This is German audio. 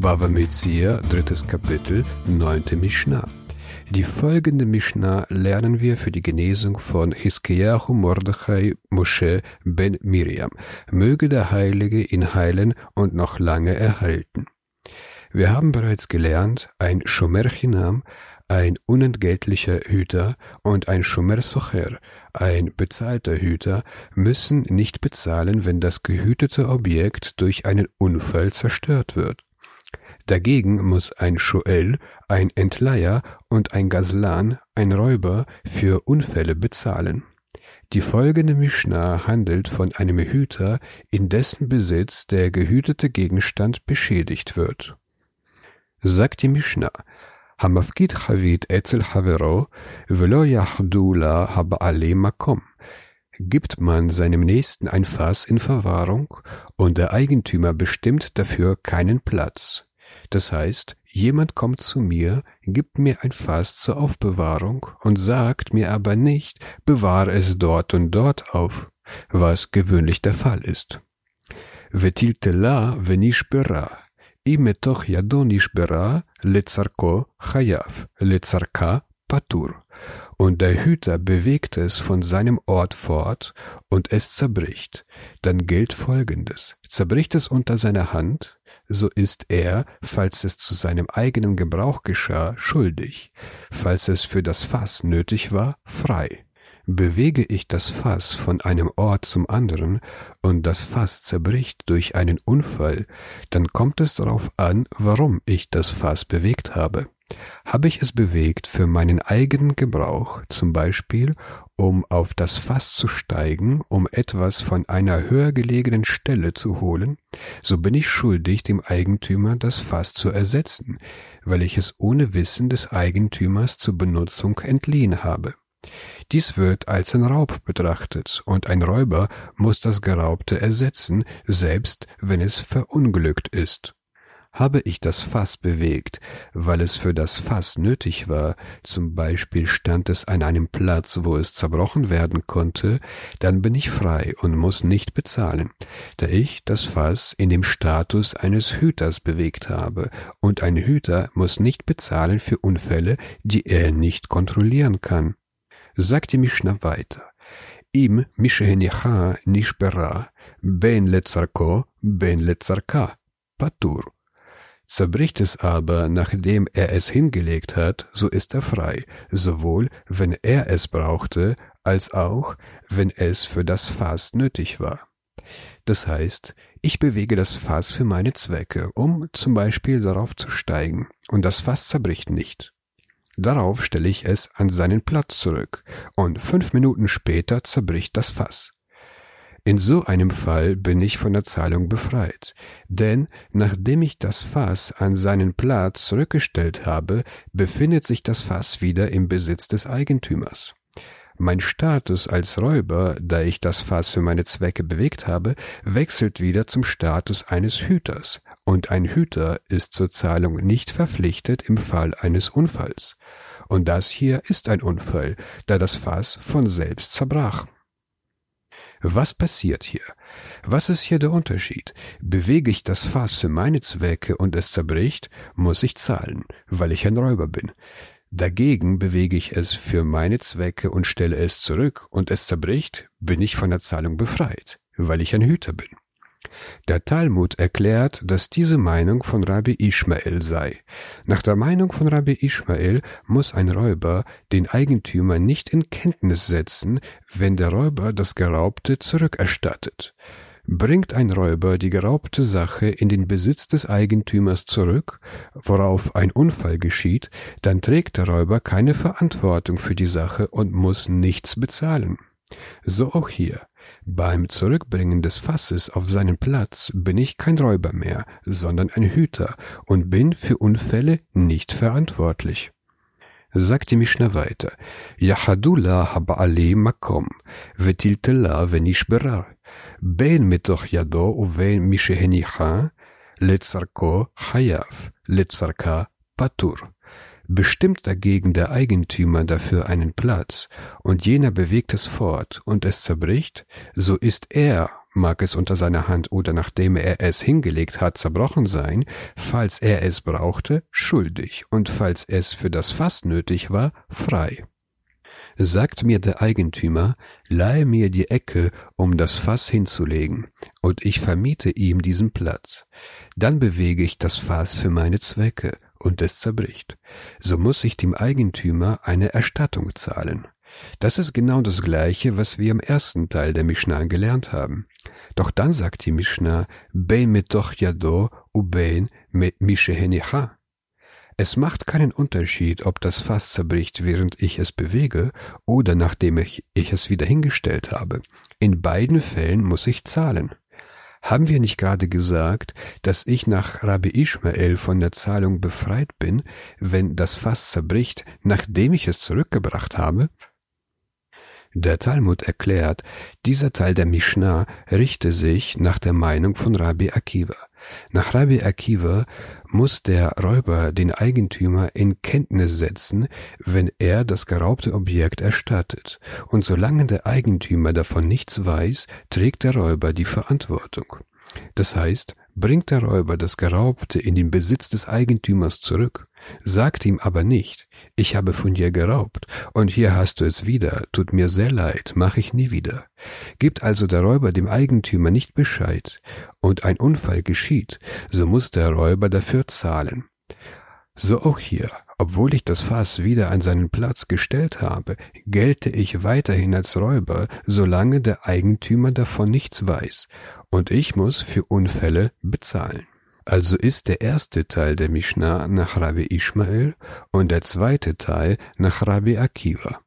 Bava Metzia, drittes Kapitel, neunte Mishnah. Die folgende Mishnah lernen wir für die Genesung von Hiskiyahu Mordechai Moshe ben Miriam. Möge der Heilige ihn heilen und noch lange erhalten. Wir haben bereits gelernt, ein Shomer Chinam, ein unentgeltlicher Hüter und ein Shomer Socher, ein bezahlter Hüter, müssen nicht bezahlen, wenn das gehütete Objekt durch einen Unfall zerstört wird. Dagegen muss ein Schuell, ein Entleier und ein Gaslan, ein Räuber, für Unfälle bezahlen. Die folgende Mishnah handelt von einem Hüter, in dessen Besitz der gehütete Gegenstand beschädigt wird. Sagt die Mishnah, Hamafkit Chavit Etzel Havero, Velo Yahdula Habale Makom. Gibt man seinem Nächsten ein Fass in Verwahrung und der Eigentümer bestimmt dafür keinen Platz. Das heißt, jemand kommt zu mir, gibt mir ein Fass zur Aufbewahrung und sagt mir aber nicht, bewahre es dort und dort auf, was gewöhnlich der Fall ist. Vetil tela venish bera, imetoch yadonish bera, lezarko chayav, lezarka patur. Und der Hüter bewegt es von seinem Ort fort und es zerbricht. Dann gilt Folgendes. Zerbricht es unter seiner Hand, so ist er, falls es zu seinem eigenen Gebrauch geschah, schuldig. Falls es für das Fass nötig war, frei. Bewege ich das Fass von einem Ort zum anderen und das Fass zerbricht durch einen Unfall, dann kommt es darauf an, warum ich das Fass bewegt habe. Habe ich es bewegt für meinen eigenen Gebrauch, zum Beispiel um auf das Fass zu steigen, um etwas von einer höher gelegenen Stelle zu holen, so bin ich schuldig, dem Eigentümer das Fass zu ersetzen, weil ich es ohne Wissen des Eigentümers zur Benutzung entliehen habe. Dies wird als ein Raub betrachtet und ein Räuber muss das Geraubte ersetzen, selbst wenn es verunglückt ist. Habe ich das Fass bewegt, weil es für das Fass nötig war, zum Beispiel stand es an einem Platz, wo es zerbrochen werden konnte, dann bin ich frei und muss nicht bezahlen, da ich das Fass in dem Status eines Hüters bewegt habe, und ein Hüter muss nicht bezahlen für Unfälle, die er nicht kontrollieren kann sagt die Mishnah weiter. Im Mishehenicha Nishbera, Ben Lezarko, Ben Lezarka, Patur. Zerbricht es aber, nachdem er es hingelegt hat, so ist er frei, sowohl wenn er es brauchte, als auch wenn es für das Fass nötig war. Das heißt, ich bewege das Fass für meine Zwecke, um zum Beispiel darauf zu steigen, und das Fass zerbricht nicht. Darauf stelle ich es an seinen Platz zurück und fünf Minuten später zerbricht das Fass. In so einem Fall bin ich von der Zahlung befreit, denn nachdem ich das Fass an seinen Platz zurückgestellt habe, befindet sich das Fass wieder im Besitz des Eigentümers. Mein Status als Räuber, da ich das Fass für meine Zwecke bewegt habe, wechselt wieder zum Status eines Hüters, und ein Hüter ist zur Zahlung nicht verpflichtet im Fall eines Unfalls. Und das hier ist ein Unfall, da das Fass von selbst zerbrach. Was passiert hier? Was ist hier der Unterschied? Bewege ich das Fass für meine Zwecke und es zerbricht, muss ich zahlen, weil ich ein Räuber bin. Dagegen bewege ich es für meine Zwecke und stelle es zurück und es zerbricht, bin ich von der Zahlung befreit, weil ich ein Hüter bin. Der Talmud erklärt, dass diese Meinung von Rabbi Ishmael sei. Nach der Meinung von Rabbi Ishmael muss ein Räuber den Eigentümer nicht in Kenntnis setzen, wenn der Räuber das Geraubte zurückerstattet. Bringt ein Räuber die geraubte Sache in den Besitz des Eigentümers zurück, worauf ein Unfall geschieht, dann trägt der Räuber keine Verantwortung für die Sache und muss nichts bezahlen. So auch hier. Beim Zurückbringen des Fasses auf seinen Platz bin ich kein Räuber mehr, sondern ein Hüter und bin für Unfälle nicht verantwortlich sagt die Mishnah weiter, Yachadula haba'ali makom, vetiltela venishbera, ben mitoch yado uven mishehenicha, letzarko chayav, letzarka patur. Bestimmt dagegen der Eigentümer dafür einen Platz, und jener bewegt es fort, und es zerbricht, so ist er, mag es unter seiner Hand oder nachdem er es hingelegt hat zerbrochen sein, falls er es brauchte, schuldig und falls es für das Fass nötig war, frei. Sagt mir der Eigentümer, leihe mir die Ecke, um das Fass hinzulegen, und ich vermiete ihm diesen Platz. Dann bewege ich das Fass für meine Zwecke, und es zerbricht. So muss ich dem Eigentümer eine Erstattung zahlen. Das ist genau das Gleiche, was wir im ersten Teil der Mishnah gelernt haben. Doch dann sagt die Mishnah, Bein metoch yado ubein mit mishehenicha. Es macht keinen Unterschied, ob das Fass zerbricht, während ich es bewege oder nachdem ich, ich es wieder hingestellt habe. In beiden Fällen muss ich zahlen. Haben wir nicht gerade gesagt, dass ich nach Rabbi Ishmael von der Zahlung befreit bin, wenn das Fass zerbricht, nachdem ich es zurückgebracht habe? Der Talmud erklärt, dieser Teil der Mishnah richte sich nach der Meinung von Rabbi Akiva. Nach Rabbi Akiva muss der Räuber den Eigentümer in Kenntnis setzen, wenn er das geraubte Objekt erstattet. Und solange der Eigentümer davon nichts weiß, trägt der Räuber die Verantwortung. Das heißt, bringt der Räuber das Geraubte in den Besitz des Eigentümers zurück, sagt ihm aber nicht, ich habe von dir geraubt, und hier hast du es wieder, tut mir sehr leid, mach ich nie wieder. Gibt also der Räuber dem Eigentümer nicht Bescheid, und ein Unfall geschieht, so muss der Räuber dafür zahlen. So auch hier, obwohl ich das Fass wieder an seinen Platz gestellt habe, gelte ich weiterhin als Räuber, solange der Eigentümer davon nichts weiß, und ich muss für Unfälle bezahlen. Also ist der erste Teil der Mishnah nach Rabbi Ishmael und der zweite Teil nach Rabbi Akiva.